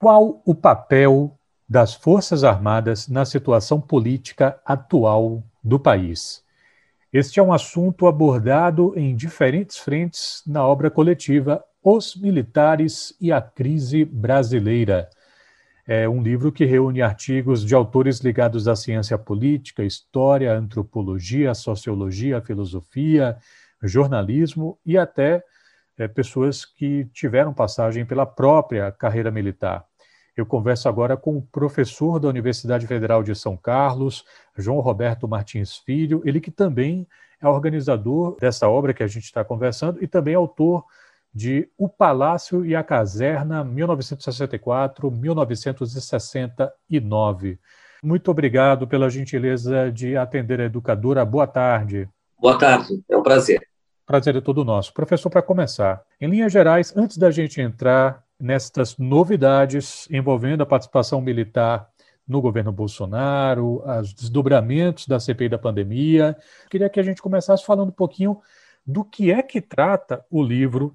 Qual o papel das Forças Armadas na situação política atual do país? Este é um assunto abordado em diferentes frentes na obra coletiva Os Militares e a Crise Brasileira. É um livro que reúne artigos de autores ligados à ciência política, história, antropologia, sociologia, filosofia, jornalismo e até é, pessoas que tiveram passagem pela própria carreira militar. Eu converso agora com o professor da Universidade Federal de São Carlos, João Roberto Martins Filho, ele que também é organizador dessa obra que a gente está conversando e também autor de O Palácio e a Caserna, 1964-1969. Muito obrigado pela gentileza de atender a educadora. Boa tarde. Boa tarde, é um prazer. Prazer é todo nosso. Professor, para começar, em linhas gerais, antes da gente entrar nestas novidades envolvendo a participação militar no governo Bolsonaro, os desdobramentos da CPI da pandemia, queria que a gente começasse falando um pouquinho do que é que trata o livro.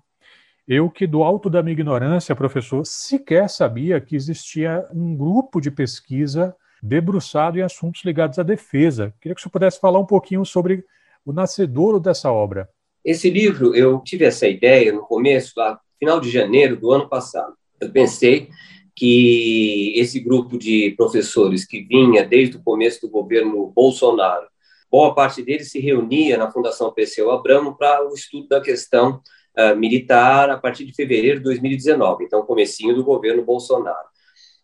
Eu que do alto da minha ignorância, professor, sequer sabia que existia um grupo de pesquisa debruçado em assuntos ligados à defesa. Queria que o senhor pudesse falar um pouquinho sobre o nascedouro dessa obra. Esse livro, eu tive essa ideia no começo, lá, final de janeiro do ano passado. Eu pensei que esse grupo de professores que vinha desde o começo do governo Bolsonaro, boa parte deles se reunia na Fundação Perseu Abramo para o estudo da questão uh, militar a partir de fevereiro de 2019, então comecinho do governo Bolsonaro.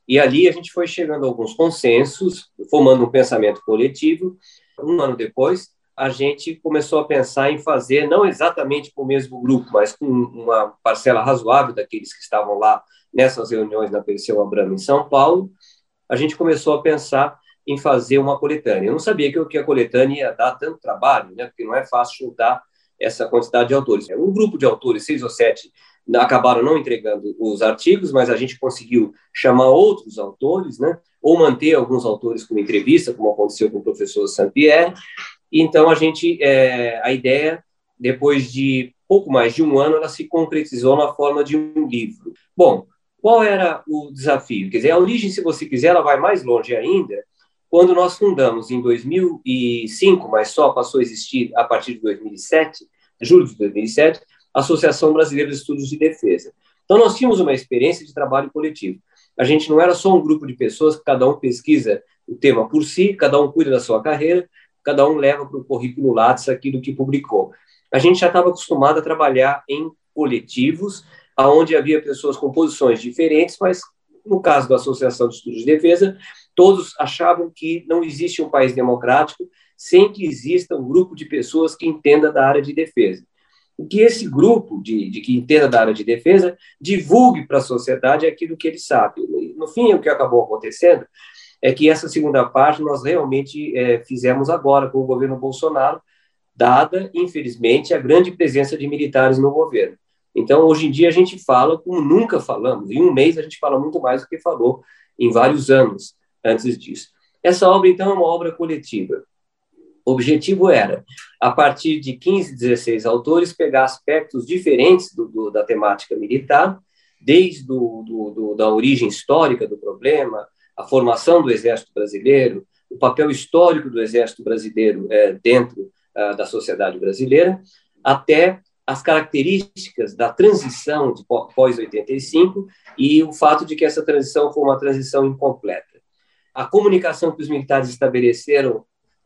E ali a gente foi chegando a alguns consensos, formando um pensamento coletivo. Um ano depois, a gente começou a pensar em fazer, não exatamente com o mesmo grupo, mas com uma parcela razoável daqueles que estavam lá nessas reuniões na Perseu Abramo em São Paulo, a gente começou a pensar em fazer uma coletânea. Eu não sabia que, a coletânea ia dar tanto trabalho, né, porque não é fácil juntar essa quantidade de autores. É um grupo de autores, seis ou sete, acabaram não entregando os artigos, mas a gente conseguiu chamar outros autores, né, ou manter alguns autores como entrevista, como aconteceu com o professor Saint-Pierre, então, a gente, é, a ideia, depois de pouco mais de um ano, ela se concretizou na forma de um livro. Bom, qual era o desafio? Quer dizer, a origem, se você quiser, ela vai mais longe ainda. Quando nós fundamos em 2005, mas só passou a existir a partir de 2007, julho de 2007, a Associação Brasileira de Estudos de Defesa. Então, nós tínhamos uma experiência de trabalho coletivo. A gente não era só um grupo de pessoas que cada um pesquisa o tema por si, cada um cuida da sua carreira, cada um leva para o currículo Lattes aquilo que publicou. A gente já estava acostumado a trabalhar em coletivos, onde havia pessoas com posições diferentes, mas no caso da Associação de Estudos de Defesa, todos achavam que não existe um país democrático sem que exista um grupo de pessoas que entenda da área de defesa. E que esse grupo de, de que entenda da área de defesa divulgue para a sociedade aquilo que ele sabe. No fim, o que acabou acontecendo é que essa segunda parte nós realmente é, fizemos agora com o governo Bolsonaro, dada, infelizmente, a grande presença de militares no governo. Então, hoje em dia, a gente fala como nunca falamos. Em um mês, a gente fala muito mais do que falou em vários anos antes disso. Essa obra, então, é uma obra coletiva. O objetivo era, a partir de 15, 16 autores, pegar aspectos diferentes do, do, da temática militar, desde do, do, da origem histórica do problema, a formação do Exército Brasileiro, o papel histórico do Exército Brasileiro é, dentro uh, da sociedade brasileira, até as características da transição de pós-85 e o fato de que essa transição foi uma transição incompleta. A comunicação que os militares estabeleceram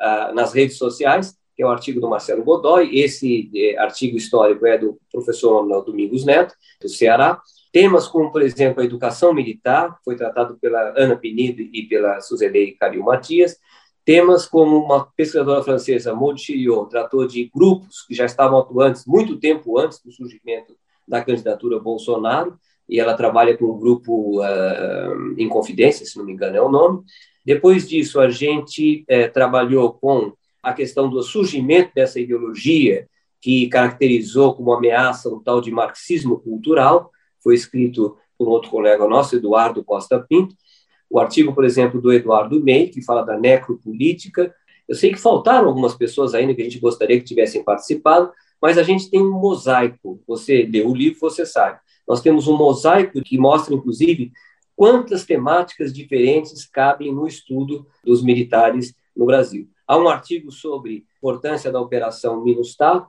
uh, nas redes sociais, que é o artigo do Marcelo Godoy, esse eh, artigo histórico é do professor Manuel Domingos Neto, do Ceará, Temas como, por exemplo, a educação militar, foi tratado pela Ana Penido e pela Suzelei Calil Matias. Temas como uma pesquisadora francesa, Maud Chiriot, tratou de grupos que já estavam atuantes muito tempo antes do surgimento da candidatura Bolsonaro, e ela trabalha com o grupo uh, em confidência, se não me engano é o nome. Depois disso, a gente uh, trabalhou com a questão do surgimento dessa ideologia que caracterizou como ameaça um tal de marxismo cultural, foi escrito por um outro colega nosso, Eduardo Costa Pinto. O artigo, por exemplo, do Eduardo Ney, que fala da necropolítica. Eu sei que faltaram algumas pessoas ainda que a gente gostaria que tivessem participado, mas a gente tem um mosaico. Você leu o livro, você sabe. Nós temos um mosaico que mostra, inclusive, quantas temáticas diferentes cabem no estudo dos militares no Brasil. Há um artigo sobre a importância da Operação Minustah,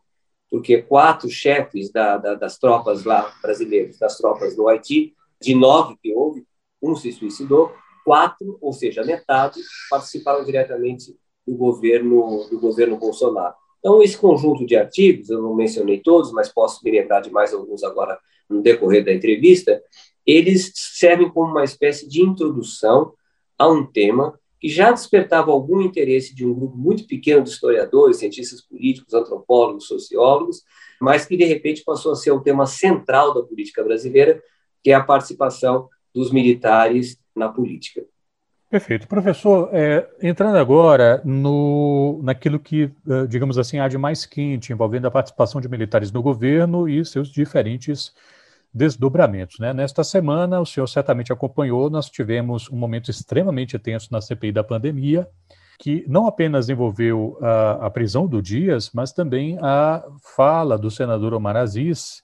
porque quatro chefes da, da, das tropas lá brasileiras, das tropas do Haiti, de nove que houve, um se suicidou, quatro, ou seja, metade, participaram diretamente do governo do governo Bolsonaro. Então, esse conjunto de artigos, eu não mencionei todos, mas posso me lembrar de mais alguns agora no decorrer da entrevista, eles servem como uma espécie de introdução a um tema que já despertava algum interesse de um grupo muito pequeno de historiadores, cientistas políticos, antropólogos, sociólogos, mas que de repente passou a ser o tema central da política brasileira, que é a participação dos militares na política. Perfeito. Professor, é, entrando agora no, naquilo que, eh, digamos assim, há de mais quente, envolvendo a participação de militares no governo e seus diferentes desdobramentos. Né? Nesta semana, o senhor certamente acompanhou, nós tivemos um momento extremamente tenso na CPI da pandemia, que não apenas envolveu a, a prisão do Dias, mas também a fala do senador Omar Aziz.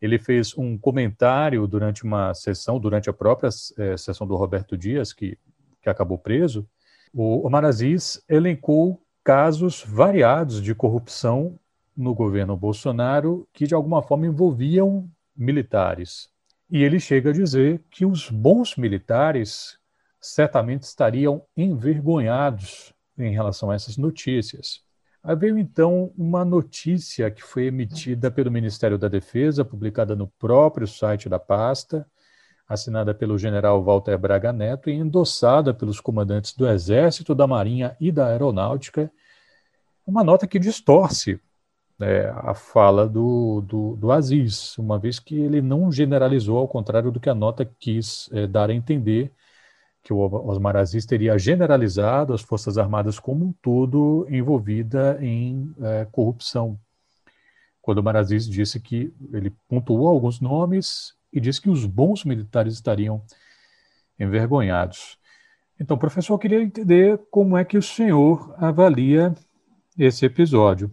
Ele fez um comentário durante uma sessão, durante a própria é, sessão do Roberto Dias, que que acabou preso, o Omar Aziz elencou casos variados de corrupção no governo Bolsonaro que de alguma forma envolviam militares. E ele chega a dizer que os bons militares certamente estariam envergonhados em relação a essas notícias. Aí veio então uma notícia que foi emitida pelo Ministério da Defesa, publicada no próprio site da pasta, assinada pelo general Walter Braga Neto e endossada pelos comandantes do Exército, da Marinha e da Aeronáutica, uma nota que distorce né, a fala do, do, do, Aziz, uma vez que ele não generalizou, ao contrário do que a nota quis é, dar a entender, que o Osmar Aziz teria generalizado as Forças Armadas como um todo envolvida em é, corrupção. Quando o Omar Aziz disse que ele pontuou alguns nomes e diz que os bons militares estariam envergonhados. Então, professor, eu queria entender como é que o senhor avalia esse episódio.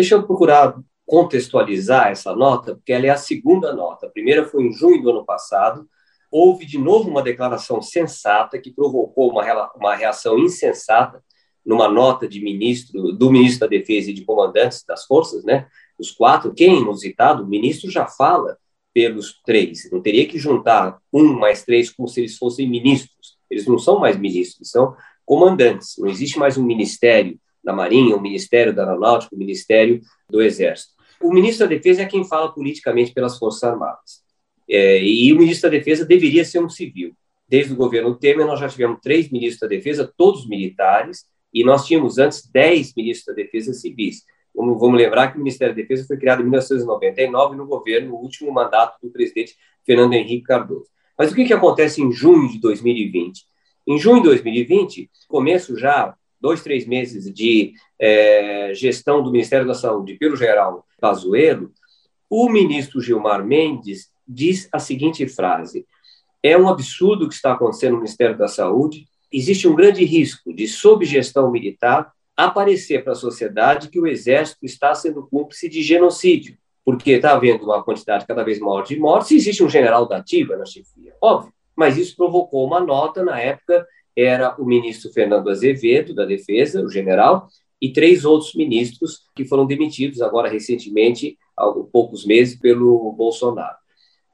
Deixa eu procurar contextualizar essa nota, porque ela é a segunda nota. A primeira foi em junho do ano passado. Houve de novo uma declaração sensata que provocou uma, uma reação insensata numa nota de ministro do ministro da Defesa e de comandantes das forças, né? Os quatro, quem é inusitado, o ministro já fala pelos três. Não teria que juntar um mais três como se eles fossem ministros. Eles não são mais ministros, são comandantes. Não existe mais um ministério da Marinha, um ministério da Aeronáutica, um ministério do Exército. O ministro da Defesa é quem fala politicamente pelas Forças Armadas. É, e o ministro da Defesa deveria ser um civil. Desde o governo Temer, nós já tivemos três ministros da Defesa, todos militares, e nós tínhamos antes dez ministros da Defesa civis. Vamos, vamos lembrar que o Ministério da Defesa foi criado em 1999 no governo, no último mandato do presidente Fernando Henrique Cardoso. Mas o que, que acontece em junho de 2020? Em junho de 2020, começo já dois, três meses de é, gestão do Ministério da Saúde pelo general Pazuello, o ministro Gilmar Mendes diz a seguinte frase: é um absurdo o que está acontecendo no Ministério da Saúde. Existe um grande risco de, sob gestão militar, aparecer para a sociedade que o Exército está sendo cúmplice de genocídio, porque está havendo uma quantidade cada vez maior de mortes existe um general da ativa na chefia, óbvio. Mas isso provocou uma nota, na época era o ministro Fernando Azevedo, da Defesa, o general, e três outros ministros que foram demitidos agora recentemente, há poucos meses, pelo Bolsonaro.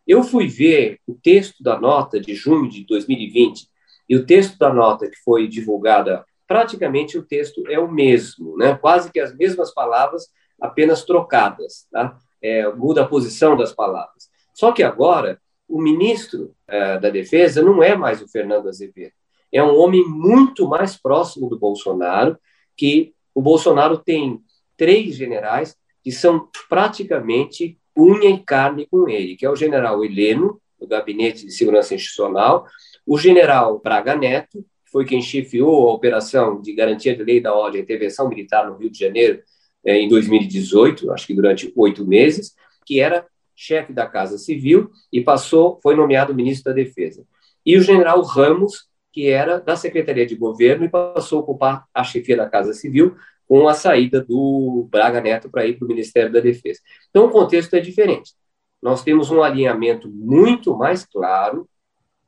Eu fui ver o texto da nota de junho de 2020 e o texto da nota que foi divulgada praticamente o texto é o mesmo, né? quase que as mesmas palavras, apenas trocadas. Tá? É, muda a posição das palavras. Só que agora, o ministro é, da Defesa não é mais o Fernando Azevedo. É um homem muito mais próximo do Bolsonaro, que o Bolsonaro tem três generais que são praticamente unha e carne com ele, que é o general Heleno, do Gabinete de Segurança Institucional, o general Braga Neto, foi quem chefiou a operação de garantia de lei da ordem e intervenção militar no Rio de Janeiro é, em 2018, acho que durante oito meses, que era chefe da Casa Civil e passou, foi nomeado ministro da Defesa. E o general Ramos, que era da Secretaria de Governo e passou a ocupar a chefia da Casa Civil com a saída do Braga Neto para ir para o Ministério da Defesa. Então, o contexto é diferente. Nós temos um alinhamento muito mais claro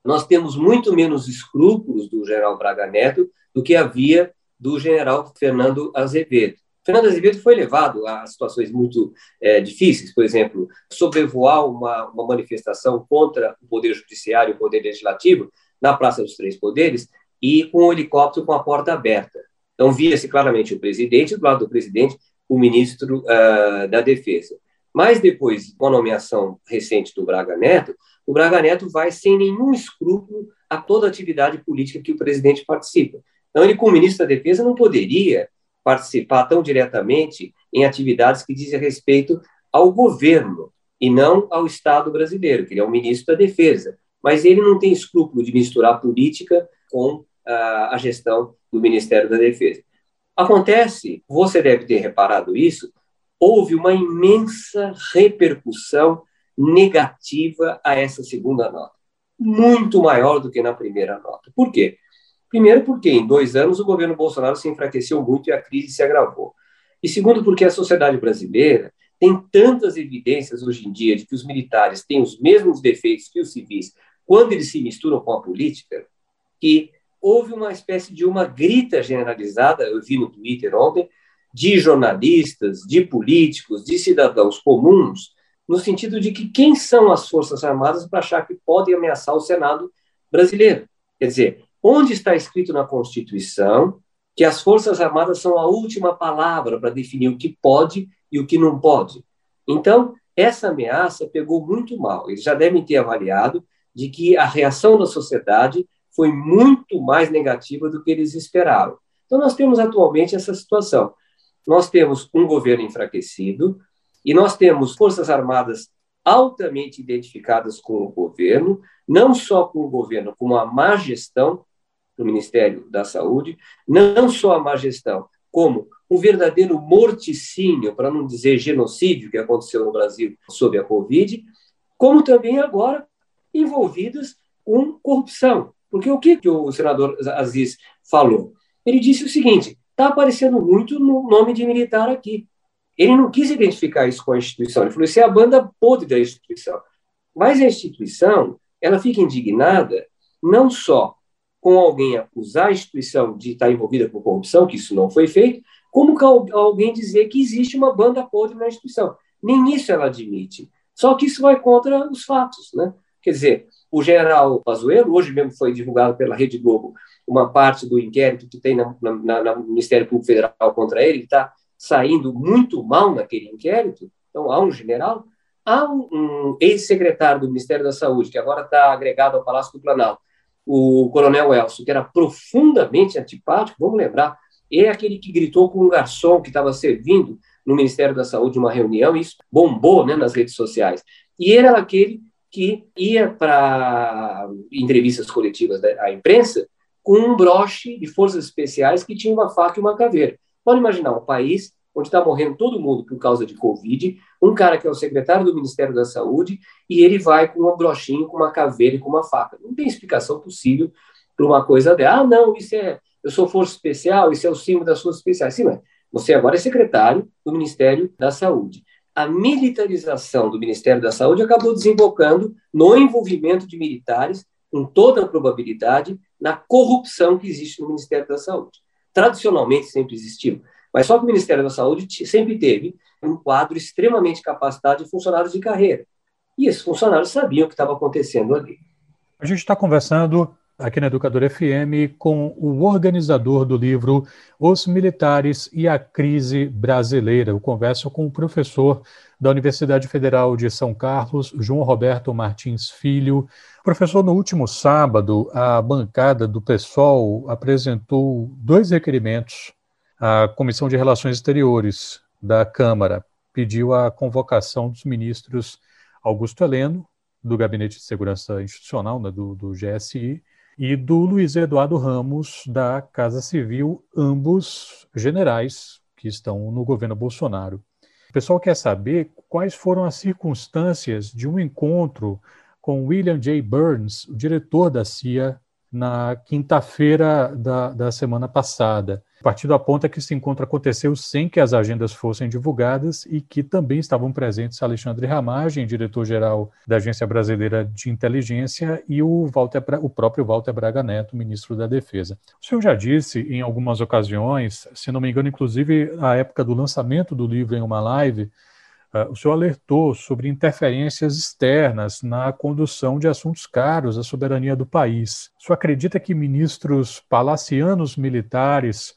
nós temos muito menos escrúpulos do general Braga Neto do que havia do general Fernando Azevedo. Fernando Azevedo foi levado a situações muito é, difíceis, por exemplo, sobrevoar uma, uma manifestação contra o Poder Judiciário e o Poder Legislativo na Praça dos Três Poderes e com um helicóptero com a porta aberta. Então, via-se claramente o presidente, do lado do presidente, o ministro uh, da Defesa. Mas depois, com a nomeação recente do Braga Neto, o Braga Neto vai sem nenhum escrúpulo a toda atividade política que o presidente participa. Então, ele, como ministro da Defesa, não poderia participar tão diretamente em atividades que dizem respeito ao governo e não ao Estado brasileiro, que ele é o ministro da Defesa. Mas ele não tem escrúpulo de misturar política com a, a gestão do Ministério da Defesa. Acontece, você deve ter reparado isso, houve uma imensa repercussão negativa a essa segunda nota, muito maior do que na primeira nota. Por quê? Primeiro, porque em dois anos o governo Bolsonaro se enfraqueceu muito e a crise se agravou. E segundo, porque a sociedade brasileira tem tantas evidências hoje em dia de que os militares têm os mesmos defeitos que os civis quando eles se misturam com a política, que houve uma espécie de uma grita generalizada, eu vi no Twitter ontem, de jornalistas, de políticos, de cidadãos comuns, no sentido de que quem são as Forças Armadas para achar que podem ameaçar o Senado brasileiro? Quer dizer, onde está escrito na Constituição que as Forças Armadas são a última palavra para definir o que pode e o que não pode? Então, essa ameaça pegou muito mal. Eles já devem ter avaliado de que a reação da sociedade foi muito mais negativa do que eles esperavam. Então, nós temos atualmente essa situação. Nós temos um governo enfraquecido, e nós temos Forças Armadas altamente identificadas com o governo, não só com o governo, com a má gestão do Ministério da Saúde, não só a má gestão, como o verdadeiro morticínio, para não dizer genocídio, que aconteceu no Brasil sob a Covid, como também agora envolvidas com corrupção. Porque o que o senador Aziz falou? Ele disse o seguinte: está aparecendo muito no nome de militar aqui. Ele não quis identificar isso com a instituição, ele falou: isso é a banda podre da instituição. Mas a instituição, ela fica indignada não só com alguém acusar a instituição de estar envolvida com corrupção, que isso não foi feito, como alguém dizer que existe uma banda podre na instituição. Nem isso ela admite. Só que isso vai contra os fatos, né? Quer dizer, o general Pazuello, hoje mesmo foi divulgado pela Rede Globo uma parte do inquérito que tem no Ministério Público Federal contra ele, está saindo muito mal naquele inquérito, então há um general, há um, um ex-secretário do Ministério da Saúde, que agora está agregado ao Palácio do Planalto, o coronel Elcio, que era profundamente antipático, vamos lembrar, é aquele que gritou com um garçom que estava servindo no Ministério da Saúde uma reunião, e isso bombou né, nas redes sociais. E ele era aquele que ia para entrevistas coletivas da imprensa com um broche de forças especiais que tinha uma faca e uma caveira. Pode imaginar um país onde está morrendo todo mundo por causa de Covid, um cara que é o secretário do Ministério da Saúde, e ele vai com um brochinho, com uma caveira e com uma faca. Não tem explicação possível para uma coisa dela. Ah, não, isso é. Eu sou força especial, isso é o símbolo das forças especiais. Sim, mas você agora é secretário do Ministério da Saúde. A militarização do Ministério da Saúde acabou desembocando no envolvimento de militares, com toda a probabilidade, na corrupção que existe no Ministério da Saúde tradicionalmente sempre existiu. Mas só que o Ministério da Saúde sempre teve um quadro extremamente capacitado de funcionários de carreira. E esses funcionários sabiam o que estava acontecendo ali. A gente está conversando aqui na Educador FM com o organizador do livro Os Militares e a Crise Brasileira. Eu converso com o professor da Universidade Federal de São Carlos, João Roberto Martins Filho. Professor, no último sábado, a bancada do PSOL apresentou dois requerimentos à Comissão de Relações Exteriores da Câmara. Pediu a convocação dos ministros Augusto Heleno, do Gabinete de Segurança Institucional, né, do, do GSI, e do Luiz Eduardo Ramos, da Casa Civil, ambos generais que estão no governo Bolsonaro. O pessoal quer saber quais foram as circunstâncias de um encontro com William J. Burns, o diretor da CIA, na quinta-feira da, da semana passada. O partido aponta que esse encontro aconteceu sem que as agendas fossem divulgadas e que também estavam presentes Alexandre Ramagem, diretor-geral da Agência Brasileira de Inteligência, e o, Walter, o próprio Walter Braga Neto, ministro da Defesa. O senhor já disse em algumas ocasiões, se não me engano, inclusive à época do lançamento do livro em uma live, uh, o senhor alertou sobre interferências externas na condução de assuntos caros à soberania do país. O senhor acredita que ministros palacianos militares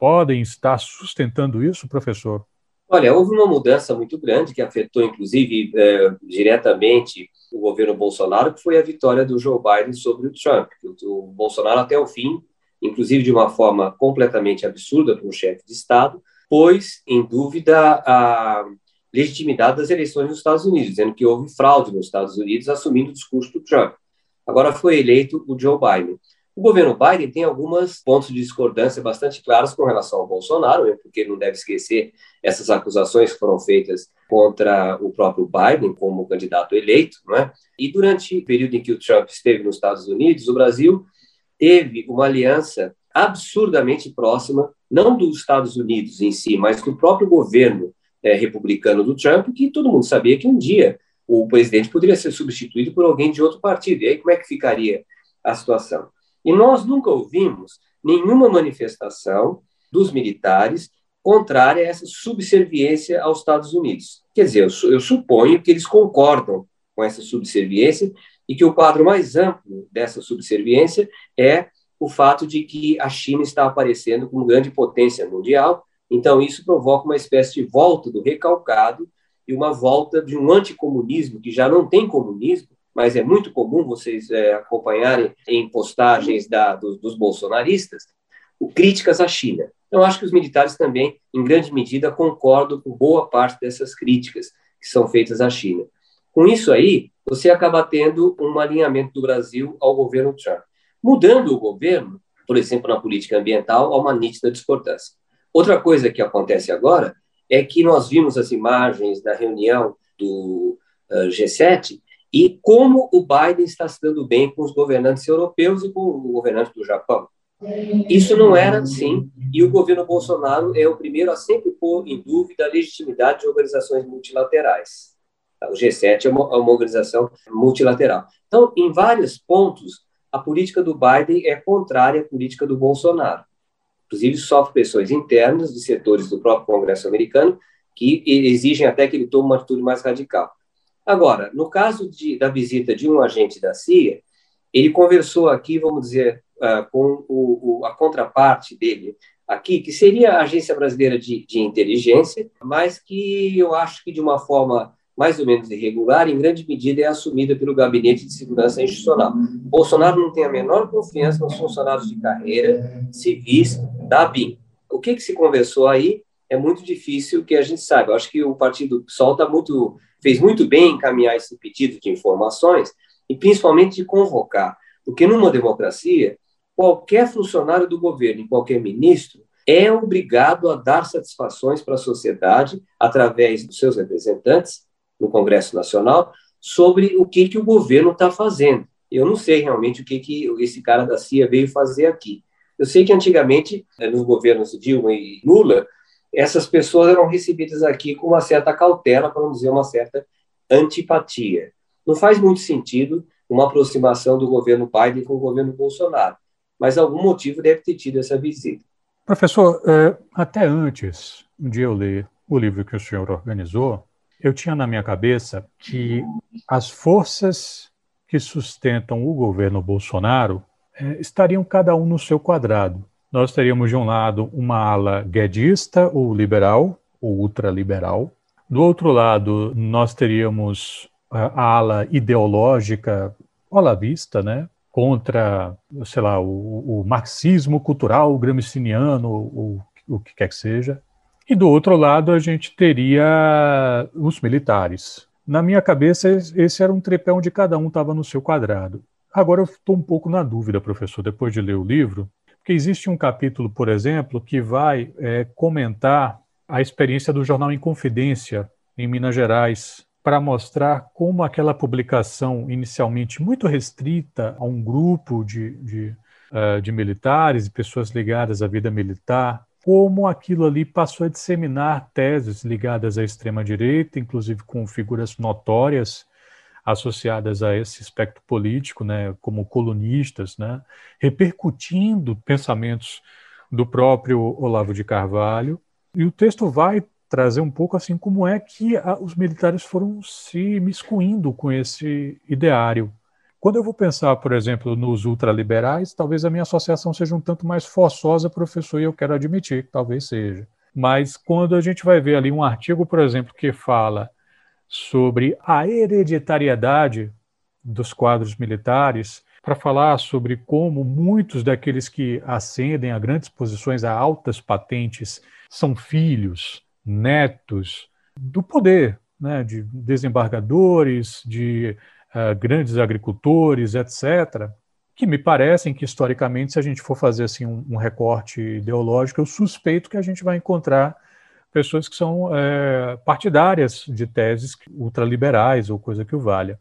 podem estar sustentando isso, professor? Olha, houve uma mudança muito grande que afetou, inclusive, eh, diretamente o governo Bolsonaro, que foi a vitória do Joe Biden sobre o Trump. O, o Bolsonaro, até o fim, inclusive de uma forma completamente absurda para um chefe de Estado, pôs em dúvida a legitimidade das eleições nos Estados Unidos, dizendo que houve fraude nos Estados Unidos, assumindo o discurso do Trump. Agora foi eleito o Joe Biden. O governo Biden tem alguns pontos de discordância bastante claros com relação ao Bolsonaro, né, porque não deve esquecer essas acusações que foram feitas contra o próprio Biden como candidato eleito. Não é? E durante o período em que o Trump esteve nos Estados Unidos, o Brasil teve uma aliança absurdamente próxima, não dos Estados Unidos em si, mas do próprio governo é, republicano do Trump, que todo mundo sabia que um dia o presidente poderia ser substituído por alguém de outro partido. E aí como é que ficaria a situação? E nós nunca ouvimos nenhuma manifestação dos militares contrária a essa subserviência aos Estados Unidos. Quer dizer, eu, eu suponho que eles concordam com essa subserviência e que o quadro mais amplo dessa subserviência é o fato de que a China está aparecendo como grande potência mundial, então isso provoca uma espécie de volta do recalcado e uma volta de um anticomunismo que já não tem comunismo, mas é muito comum vocês é, acompanharem em postagens da, dos, dos bolsonaristas, críticas à China. Eu acho que os militares também, em grande medida, concordam com boa parte dessas críticas que são feitas à China. Com isso aí, você acaba tendo um alinhamento do Brasil ao governo Trump. Mudando o governo, por exemplo, na política ambiental, há uma nítida discordância. Outra coisa que acontece agora é que nós vimos as imagens da reunião do uh, G7 e como o Biden está se dando bem com os governantes europeus e com o governante do Japão. Isso não era assim, e o governo Bolsonaro é o primeiro a sempre pôr em dúvida a legitimidade de organizações multilaterais. O G7 é uma, é uma organização multilateral. Então, em vários pontos, a política do Biden é contrária à política do Bolsonaro. Inclusive, sofre pressões internas de setores do próprio Congresso americano que exigem até que ele tome uma atitude mais radical. Agora, no caso de, da visita de um agente da CIA, ele conversou aqui, vamos dizer, uh, com o, o, a contraparte dele aqui, que seria a Agência Brasileira de, de Inteligência, mas que eu acho que de uma forma mais ou menos irregular, em grande medida é assumida pelo Gabinete de Segurança Institucional. Bolsonaro não tem a menor confiança nos funcionários de carreira civis da BIM. O que, que se conversou aí é muito difícil que a gente saiba. Eu acho que o Partido PSOL está muito fez muito bem encaminhar esse pedido de informações e principalmente de convocar, porque numa democracia, qualquer funcionário do governo qualquer ministro é obrigado a dar satisfações para a sociedade através dos seus representantes no Congresso Nacional sobre o que, que o governo está fazendo. Eu não sei realmente o que, que esse cara da CIA veio fazer aqui. Eu sei que antigamente, eh, nos governos Dilma e Lula, essas pessoas eram recebidas aqui com uma certa cautela, para não dizer uma certa antipatia. Não faz muito sentido uma aproximação do governo Biden com o governo Bolsonaro, mas algum motivo deve ter tido essa visita. Professor, é, até antes de eu ler o livro que o senhor organizou, eu tinha na minha cabeça que as forças que sustentam o governo Bolsonaro é, estariam cada um no seu quadrado nós teríamos de um lado uma ala guedista ou liberal, ou ultraliberal. Do outro lado, nós teríamos a ala ideológica olavista, né? contra, sei lá, o, o marxismo cultural gramsciano, ou o que quer que seja. E do outro lado, a gente teria os militares. Na minha cabeça, esse era um tripé onde cada um estava no seu quadrado. Agora eu estou um pouco na dúvida, professor, depois de ler o livro, porque existe um capítulo, por exemplo, que vai é, comentar a experiência do jornal Inconfidência, em Minas Gerais, para mostrar como aquela publicação, inicialmente muito restrita a um grupo de, de, uh, de militares e pessoas ligadas à vida militar, como aquilo ali passou a disseminar teses ligadas à extrema-direita, inclusive com figuras notórias associadas a esse espectro político, né, como colunistas, né, repercutindo pensamentos do próprio Olavo de Carvalho. E o texto vai trazer um pouco assim como é que a, os militares foram se miscuindo com esse ideário. Quando eu vou pensar, por exemplo, nos ultraliberais, talvez a minha associação seja um tanto mais forçosa, professor, e eu quero admitir que talvez seja. Mas quando a gente vai ver ali um artigo, por exemplo, que fala sobre a hereditariedade dos quadros militares, para falar sobre como muitos daqueles que ascendem a grandes posições, a altas patentes, são filhos, netos do poder, né, de desembargadores, de uh, grandes agricultores, etc., que me parecem que, historicamente, se a gente for fazer assim, um, um recorte ideológico, eu suspeito que a gente vai encontrar pessoas que são é, partidárias de teses ultraliberais ou coisa que o valha.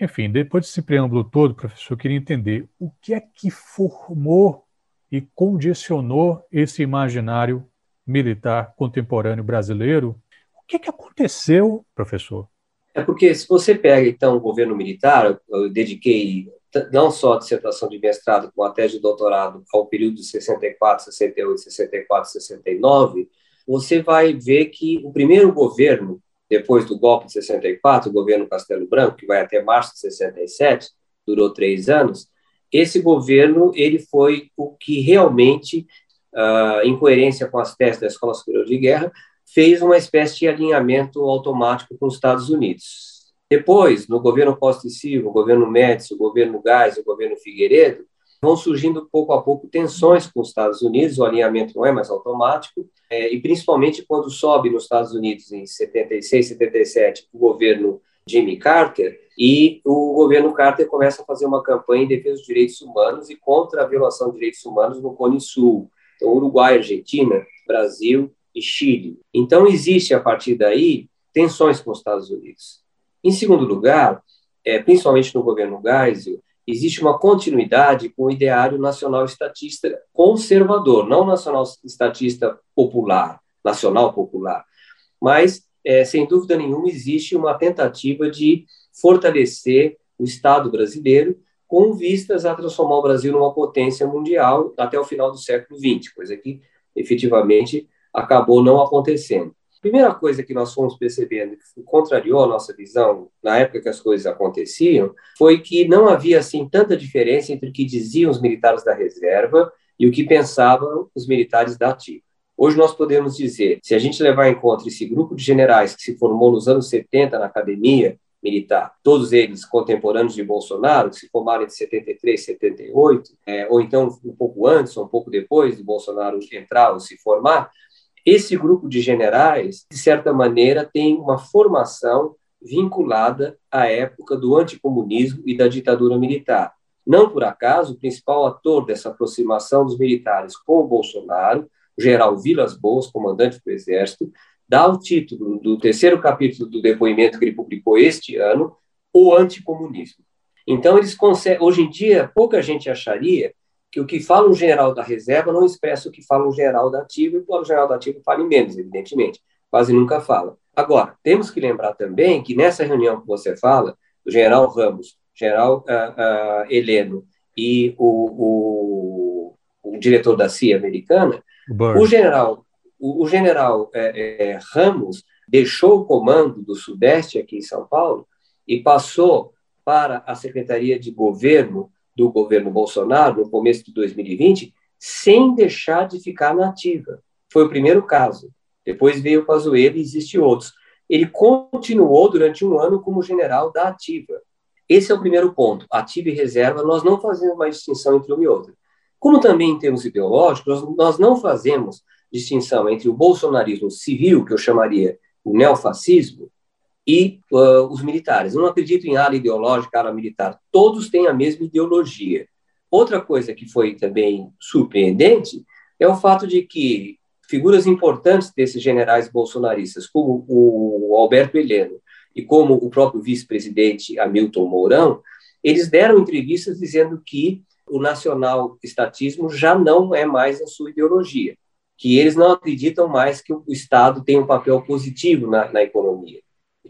Enfim, depois desse preâmbulo todo, professor, eu queria entender o que é que formou e condicionou esse imaginário militar contemporâneo brasileiro. O que, é que aconteceu, professor? É porque se você pega, então, o governo militar, eu dediquei não só a dissertação de mestrado, como a tese de doutorado ao período de 64, 68, 64, 69, você vai ver que o primeiro governo, depois do golpe de 64, o governo Castelo Branco, que vai até março de 67, durou três anos, esse governo ele foi o que realmente, uh, em coerência com as teses da Escola Superior de Guerra, fez uma espécie de alinhamento automático com os Estados Unidos. Depois, no governo Costa e Silva, o governo Médici, o governo Gás, o governo Figueiredo, vão surgindo pouco a pouco tensões com os Estados Unidos, o alinhamento não é mais automático, é, e principalmente quando sobe nos Estados Unidos em 76, 77, o governo Jimmy Carter, e o governo Carter começa a fazer uma campanha em defesa dos direitos humanos e contra a violação de direitos humanos no Cone Sul. Então, Uruguai, Argentina, Brasil e Chile. Então, existe, a partir daí, tensões com os Estados Unidos. Em segundo lugar, é, principalmente no governo Geisel, existe uma continuidade com o ideário nacional estatista conservador, não nacional estatista popular, nacional popular, mas, é, sem dúvida nenhuma, existe uma tentativa de fortalecer o Estado brasileiro com vistas a transformar o Brasil numa potência mundial até o final do século XX, coisa que efetivamente acabou não acontecendo primeira coisa que nós fomos percebendo que contrariou a nossa visão na época que as coisas aconteciam foi que não havia assim tanta diferença entre o que diziam os militares da reserva e o que pensavam os militares da ativa. Hoje nós podemos dizer, se a gente levar em conta esse grupo de generais que se formou nos anos 70 na academia militar, todos eles contemporâneos de Bolsonaro, que se formaram entre 73 e 78, é, ou então um pouco antes ou um pouco depois de Bolsonaro entrar ou se formar, esse grupo de generais, de certa maneira, tem uma formação vinculada à época do anticomunismo e da ditadura militar. Não por acaso, o principal ator dessa aproximação dos militares com o Bolsonaro, o general Vilas Boas, comandante do Exército, dá o título do terceiro capítulo do depoimento que ele publicou este ano, O Anticomunismo. Então, eles conseguem, hoje em dia, pouca gente acharia que o que fala um general da reserva não expressa o que fala um general da ativa, e o general da ativa fala menos, evidentemente, quase nunca fala. Agora, temos que lembrar também que nessa reunião que você fala, o general Ramos, general uh, uh, Heleno e o, o, o, diretor da CIA americana, Burn. o general, o, o general é, é, Ramos deixou o comando do Sudeste aqui em São Paulo e passou para a Secretaria de Governo do governo Bolsonaro, no começo de 2020, sem deixar de ficar na ativa. Foi o primeiro caso. Depois veio o Pazuello e existem outros. Ele continuou durante um ano como general da ativa. Esse é o primeiro ponto. Ativa e reserva, nós não fazemos mais distinção entre uma e outra. Como também em termos ideológicos, nós não fazemos distinção entre o bolsonarismo civil, que eu chamaria o neofascismo, e uh, os militares. Eu não acredito em ala ideológica, ala militar. Todos têm a mesma ideologia. Outra coisa que foi também surpreendente é o fato de que figuras importantes desses generais bolsonaristas, como o Alberto Heleno e como o próprio vice-presidente Hamilton Mourão, eles deram entrevistas dizendo que o nacional-estatismo já não é mais a sua ideologia, que eles não acreditam mais que o Estado tem um papel positivo na, na economia,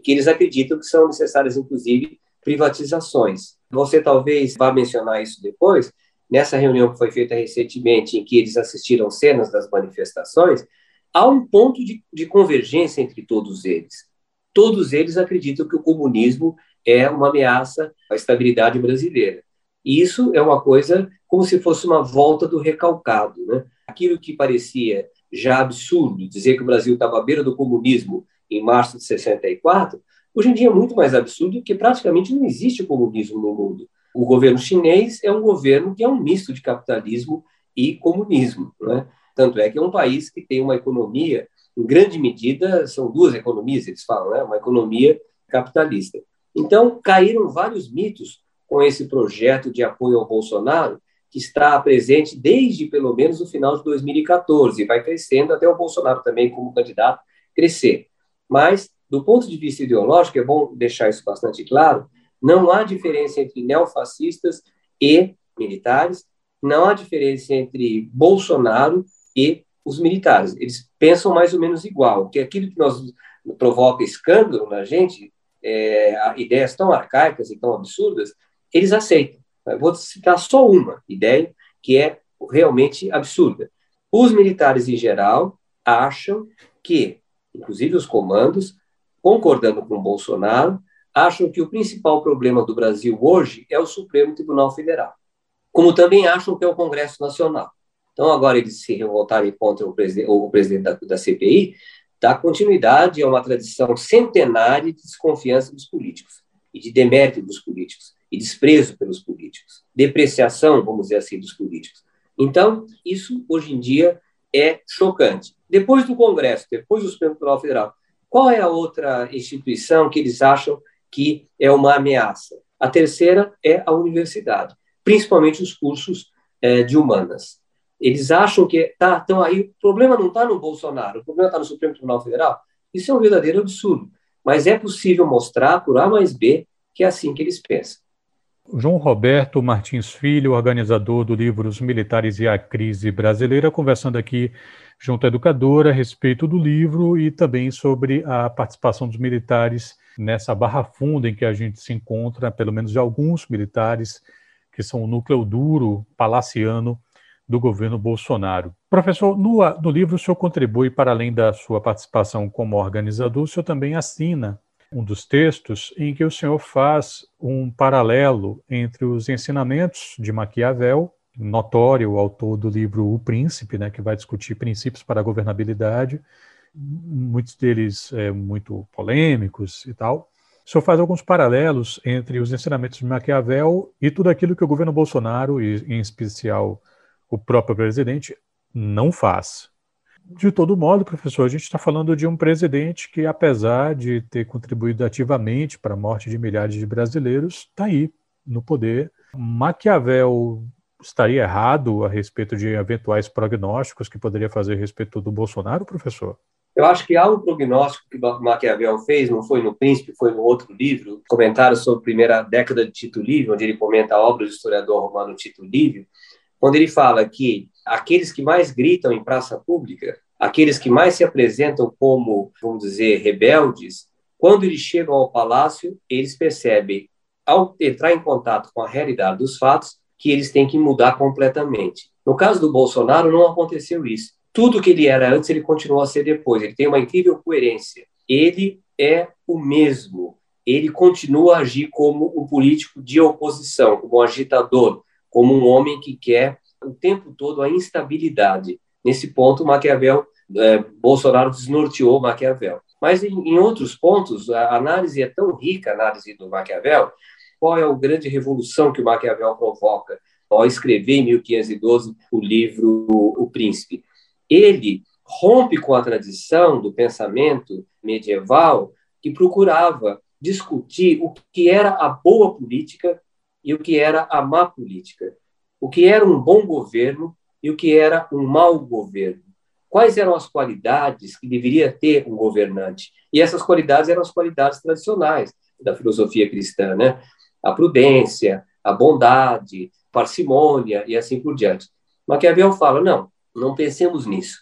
que eles acreditam que são necessárias, inclusive, privatizações. Você talvez vá mencionar isso depois, nessa reunião que foi feita recentemente, em que eles assistiram cenas das manifestações, há um ponto de, de convergência entre todos eles. Todos eles acreditam que o comunismo é uma ameaça à estabilidade brasileira. E isso é uma coisa como se fosse uma volta do recalcado. Né? Aquilo que parecia já absurdo, dizer que o Brasil estava à beira do comunismo em março de 64, hoje em dia é muito mais absurdo que praticamente não existe comunismo no mundo. O governo chinês é um governo que é um misto de capitalismo e comunismo. Né? Tanto é que é um país que tem uma economia, em grande medida, são duas economias, eles falam, né? uma economia capitalista. Então, caíram vários mitos com esse projeto de apoio ao Bolsonaro, que está presente desde pelo menos o final de 2014 e vai crescendo até o Bolsonaro também, como candidato, crescer. Mas, do ponto de vista ideológico, é bom deixar isso bastante claro: não há diferença entre neofascistas e militares, não há diferença entre Bolsonaro e os militares. Eles pensam mais ou menos igual, que aquilo que nós provoca escândalo na gente, é, ideias tão arcaicas e tão absurdas, eles aceitam. Eu vou citar só uma ideia que é realmente absurda. Os militares, em geral, acham que, inclusive os comandos, concordando com Bolsonaro, acham que o principal problema do Brasil hoje é o Supremo Tribunal Federal, como também acham que é o Congresso Nacional. Então, agora eles se revoltarem contra o, presidente, o presidente da, da CPI, dá continuidade a uma tradição centenária de desconfiança dos políticos e de demérito dos políticos e desprezo pelos políticos, depreciação, vamos dizer assim, dos políticos. Então, isso hoje em dia é chocante. Depois do Congresso, depois do Supremo Tribunal Federal, qual é a outra instituição que eles acham que é uma ameaça? A terceira é a universidade, principalmente os cursos é, de humanas. Eles acham que tá, então aí o problema não está no Bolsonaro, o problema está no Supremo Tribunal Federal. Isso é um verdadeiro absurdo. Mas é possível mostrar por A mais B que é assim que eles pensam. João Roberto Martins Filho, organizador do livro Os Militares e a Crise Brasileira, conversando aqui junto à educadora a respeito do livro e também sobre a participação dos militares nessa barra funda em que a gente se encontra, pelo menos de alguns militares que são o núcleo duro palaciano do governo Bolsonaro. Professor, no, no livro o senhor contribui, para além da sua participação como organizador, o senhor também assina um dos textos em que o senhor faz um paralelo entre os ensinamentos de Maquiavel, notório autor do livro O Príncipe, né, que vai discutir princípios para a governabilidade, muitos deles é, muito polêmicos e tal. O senhor faz alguns paralelos entre os ensinamentos de Maquiavel e tudo aquilo que o governo Bolsonaro, e em especial o próprio presidente, não faz. De todo modo, professor, a gente está falando de um presidente que, apesar de ter contribuído ativamente para a morte de milhares de brasileiros, está aí no poder. Maquiavel estaria errado a respeito de eventuais prognósticos que poderia fazer a respeito do Bolsonaro, professor? Eu acho que há um prognóstico que Maquiavel fez, não foi no Príncipe, foi no outro livro, comentário sobre a primeira década de Tito Livio, onde ele comenta a obra do historiador romano Tito Livio, quando ele fala que aqueles que mais gritam em praça pública, aqueles que mais se apresentam como, vamos dizer, rebeldes, quando eles chegam ao palácio, eles percebem, ao entrar em contato com a realidade dos fatos, que eles têm que mudar completamente. No caso do Bolsonaro, não aconteceu isso. Tudo que ele era antes, ele continua a ser depois. Ele tem uma incrível coerência. Ele é o mesmo. Ele continua a agir como um político de oposição, como um agitador, como um homem que quer o tempo todo a instabilidade. Nesse ponto, Maquiavel, é, Bolsonaro desnorteou Maquiavel. Mas em, em, outros pontos, a análise é tão rica, a análise do Maquiavel, qual é a grande revolução que o Maquiavel provoca ao escrever em 1512 o livro O Príncipe? Ele rompe com a tradição do pensamento medieval que procurava discutir o que era a boa política e o que era a má política, o que era um bom governo e o que era um mau governo. quais eram as qualidades que deveria ter um governante. E essas qualidades eram as qualidades tradicionais da filosofia cristã, né? A prudência, a bondade, parcimônia e assim por diante. Maquiavel fala: não, não pensemos nisso.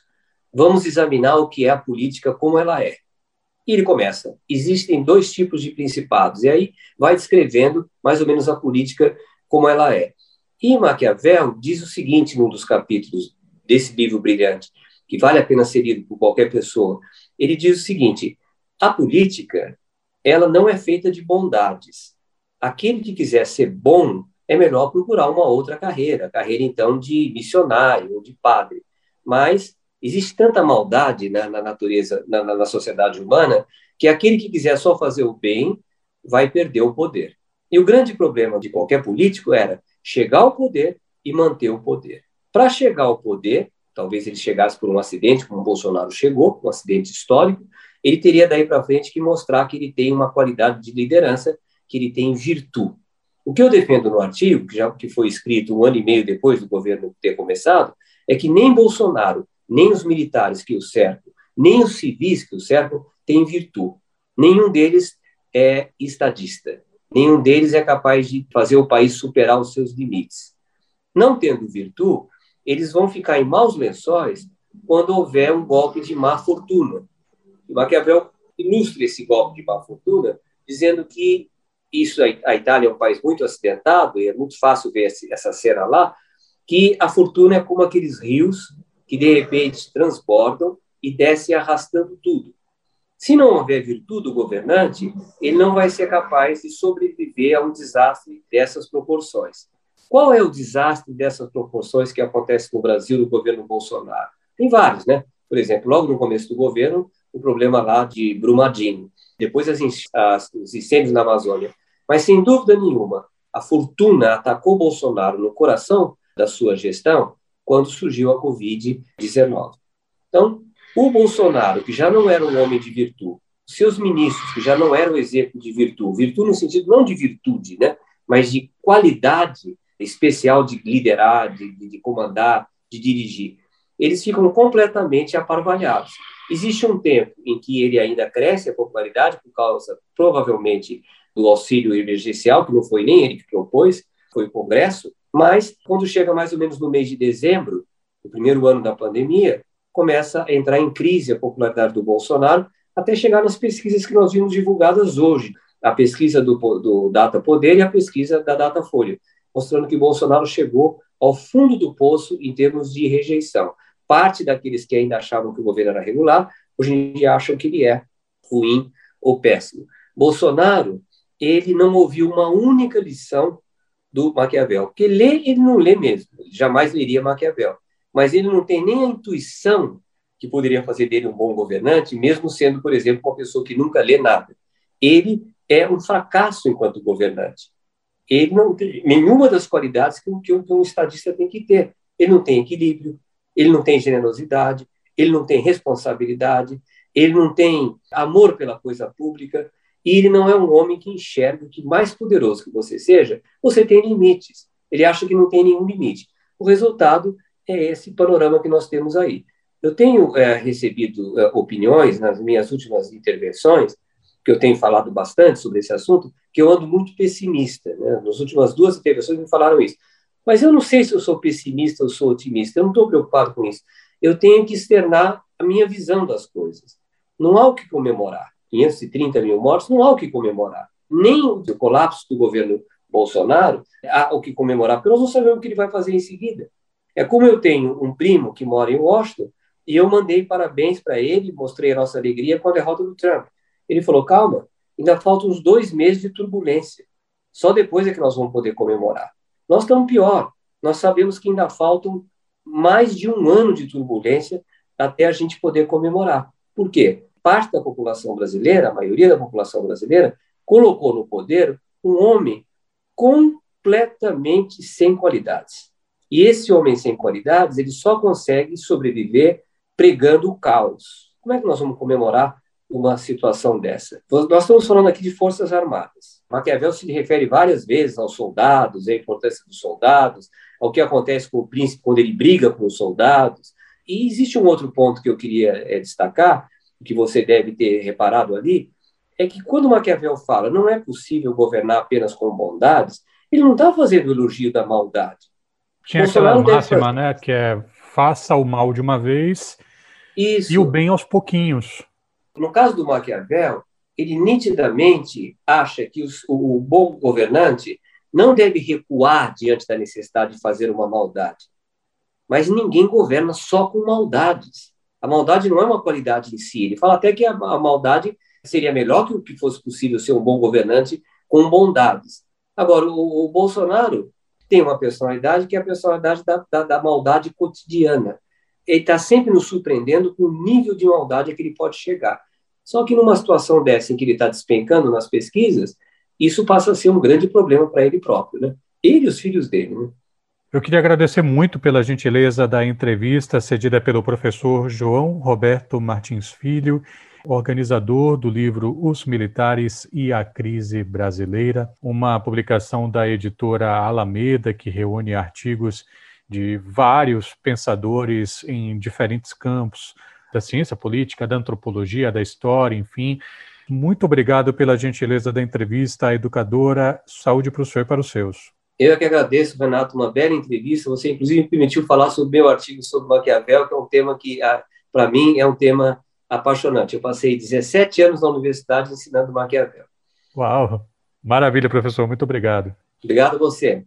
Vamos examinar o que é a política como ela é. E ele começa: existem dois tipos de principados. E aí vai descrevendo mais ou menos a política como ela é. E Maquiavel diz o seguinte num dos capítulos desse livro brilhante, que vale a pena ser lido por qualquer pessoa. Ele diz o seguinte: a política, ela não é feita de bondades. Aquele que quiser ser bom, é melhor procurar uma outra carreira, carreira então de missionário ou de padre. Mas existe tanta maldade na, na natureza, na, na sociedade humana, que aquele que quiser só fazer o bem vai perder o poder. E o grande problema de qualquer político era chegar ao poder e manter o poder. Para chegar ao poder, talvez ele chegasse por um acidente, como Bolsonaro chegou, um acidente histórico, ele teria daí para frente que mostrar que ele tem uma qualidade de liderança, que ele tem virtude. O que eu defendo no artigo, que já que foi escrito um ano e meio depois do governo ter começado, é que nem Bolsonaro, nem os militares que o cercam, nem os civis que o cercam têm virtude. Nenhum deles é estadista. Nenhum deles é capaz de fazer o país superar os seus limites. Não tendo virtude, eles vão ficar em maus lençóis quando houver um golpe de má fortuna. E Maquiavel ilustra esse golpe de má fortuna dizendo que isso a Itália é um país muito acidentado e é muito fácil ver essa cena lá, que a fortuna é como aqueles rios que de repente transbordam e descem arrastando tudo. Se não houver virtude do governante, ele não vai ser capaz de sobreviver a um desastre dessas proporções. Qual é o desastre dessas proporções que acontece no Brasil no governo Bolsonaro? Tem vários, né? Por exemplo, logo no começo do governo, o problema lá de Brumadinho, depois as, as, os incêndios na Amazônia. Mas, sem dúvida nenhuma, a fortuna atacou Bolsonaro no coração da sua gestão quando surgiu a Covid-19. Então, o Bolsonaro, que já não era um homem de virtude, seus ministros, que já não eram exemplo de virtude, virtude no sentido não de virtude, né, mas de qualidade especial de liderar, de, de comandar, de dirigir, eles ficam completamente aparvalhados. Existe um tempo em que ele ainda cresce a popularidade por causa, provavelmente, do auxílio emergencial, que não foi nem ele que propôs, foi o Congresso, mas quando chega mais ou menos no mês de dezembro, o primeiro ano da pandemia, começa a entrar em crise a popularidade do Bolsonaro, até chegar nas pesquisas que nós vimos divulgadas hoje, a pesquisa do, do Data Poder e a pesquisa da Datafolha, mostrando que Bolsonaro chegou ao fundo do poço em termos de rejeição. Parte daqueles que ainda achavam que o governo era regular, hoje em dia acham que ele é ruim ou péssimo. Bolsonaro ele não ouviu uma única lição do Maquiavel. Porque ler, ele não lê mesmo, ele jamais leria Maquiavel. Mas ele não tem nem a intuição que poderia fazer dele um bom governante, mesmo sendo, por exemplo, uma pessoa que nunca lê nada. Ele é um fracasso enquanto governante. Ele não tem nenhuma das qualidades que um, que um estadista tem que ter. Ele não tem equilíbrio, ele não tem generosidade, ele não tem responsabilidade, ele não tem amor pela coisa pública, e ele não é um homem que enxerga que, mais poderoso que você seja, você tem limites. Ele acha que não tem nenhum limite. O resultado é esse panorama que nós temos aí. Eu tenho é, recebido é, opiniões nas minhas últimas intervenções, que eu tenho falado bastante sobre esse assunto, que eu ando muito pessimista. Né? Nas últimas duas intervenções me falaram isso. Mas eu não sei se eu sou pessimista ou sou otimista, eu não estou preocupado com isso. Eu tenho que externar a minha visão das coisas. Não há o que comemorar. 530 mil mortos, não há o que comemorar. Nem o colapso do governo Bolsonaro há o que comemorar, porque nós não sabemos o que ele vai fazer em seguida. É como eu tenho um primo que mora em Washington e eu mandei parabéns para ele, mostrei a nossa alegria com a derrota do Trump. Ele falou: calma, ainda faltam uns dois meses de turbulência. Só depois é que nós vamos poder comemorar. Nós estamos pior. Nós sabemos que ainda faltam mais de um ano de turbulência até a gente poder comemorar. Por quê? parte da população brasileira, a maioria da população brasileira, colocou no poder um homem completamente sem qualidades. E esse homem sem qualidades, ele só consegue sobreviver pregando o caos. Como é que nós vamos comemorar uma situação dessa? Nós estamos falando aqui de Forças Armadas. Maquiavel se refere várias vezes aos soldados, à importância dos soldados, ao que acontece com o príncipe quando ele briga com os soldados. E existe um outro ponto que eu queria é, destacar, que você deve ter reparado ali, é que quando Maquiavel fala não é possível governar apenas com bondades, ele não está fazendo elogio da maldade. Tinha Bolsonaro aquela máxima, né, que é faça o mal de uma vez Isso. e o bem aos pouquinhos. No caso do Maquiavel, ele nitidamente acha que os, o, o bom governante não deve recuar diante da necessidade de fazer uma maldade. Mas ninguém governa só com maldades. A maldade não é uma qualidade em si. Ele fala até que a, a maldade seria melhor que o que fosse possível ser um bom governante com bondades. Agora, o, o Bolsonaro tem uma personalidade que é a personalidade da, da, da maldade cotidiana. Ele está sempre nos surpreendendo com o nível de maldade a que ele pode chegar. Só que numa situação dessa em que ele está despencando nas pesquisas, isso passa a ser um grande problema para ele próprio, né? Ele e os filhos dele, né? Eu queria agradecer muito pela gentileza da entrevista cedida pelo professor João Roberto Martins Filho, organizador do livro Os Militares e a Crise Brasileira, uma publicação da editora Alameda que reúne artigos de vários pensadores em diferentes campos da ciência política, da antropologia, da história, enfim. Muito obrigado pela gentileza da entrevista, educadora. Saúde para o senhor e para os seus. Eu é que agradeço, Renato, uma bela entrevista. Você, inclusive, me permitiu falar sobre o meu artigo sobre Maquiavel, que é um tema que, ah, para mim, é um tema apaixonante. Eu passei 17 anos na universidade ensinando Maquiavel. Uau! Maravilha, professor. Muito obrigado. Obrigado a você.